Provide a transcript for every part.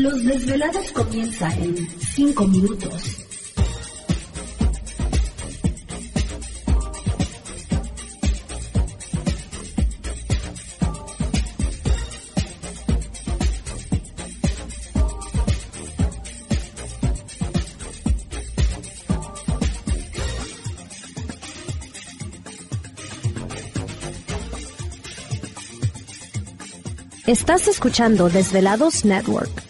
Los desvelados comienza en 5 minutos. Estás escuchando Desvelados Network.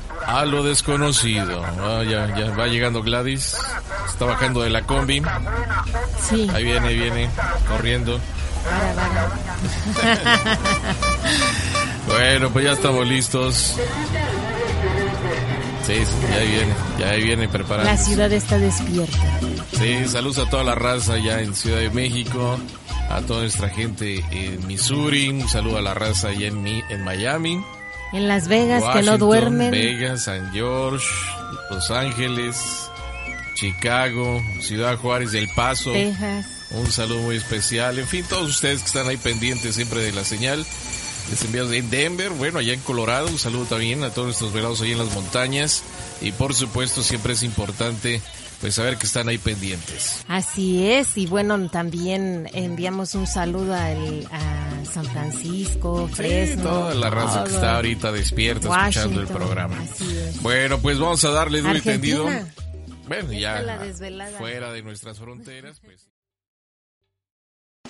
a lo desconocido. Ah, ya, ya va llegando Gladys. Está bajando de la combi. Sí. Ahí viene, viene, corriendo. bueno, pues ya estamos listos. Sí, sí, ya ahí viene, ya ahí viene preparado. La ciudad está despierta. Sí, saludos a toda la raza allá en Ciudad de México, a toda nuestra gente en Missouri, un saludo a la raza allá en, Mi- en Miami. En Las Vegas que no duermen. Vegas, San George, Los Ángeles, Chicago, Ciudad Juárez del Paso. Texas. Un saludo muy especial. En fin, todos ustedes que están ahí pendientes siempre de la señal. Les enviamos en Denver, bueno, allá en Colorado. Un saludo también a todos nuestros velados ahí en las montañas. Y por supuesto, siempre es importante pues saber que están ahí pendientes. Así es, y bueno, también enviamos un saludo al- a San Francisco, Fresno. toda la raza que todo. está ahorita despierta escuchando el Washington, programa. así es. Bueno, pues vamos a darle duro y tendido. Bueno, ya fuera de nuestras fronteras, pues.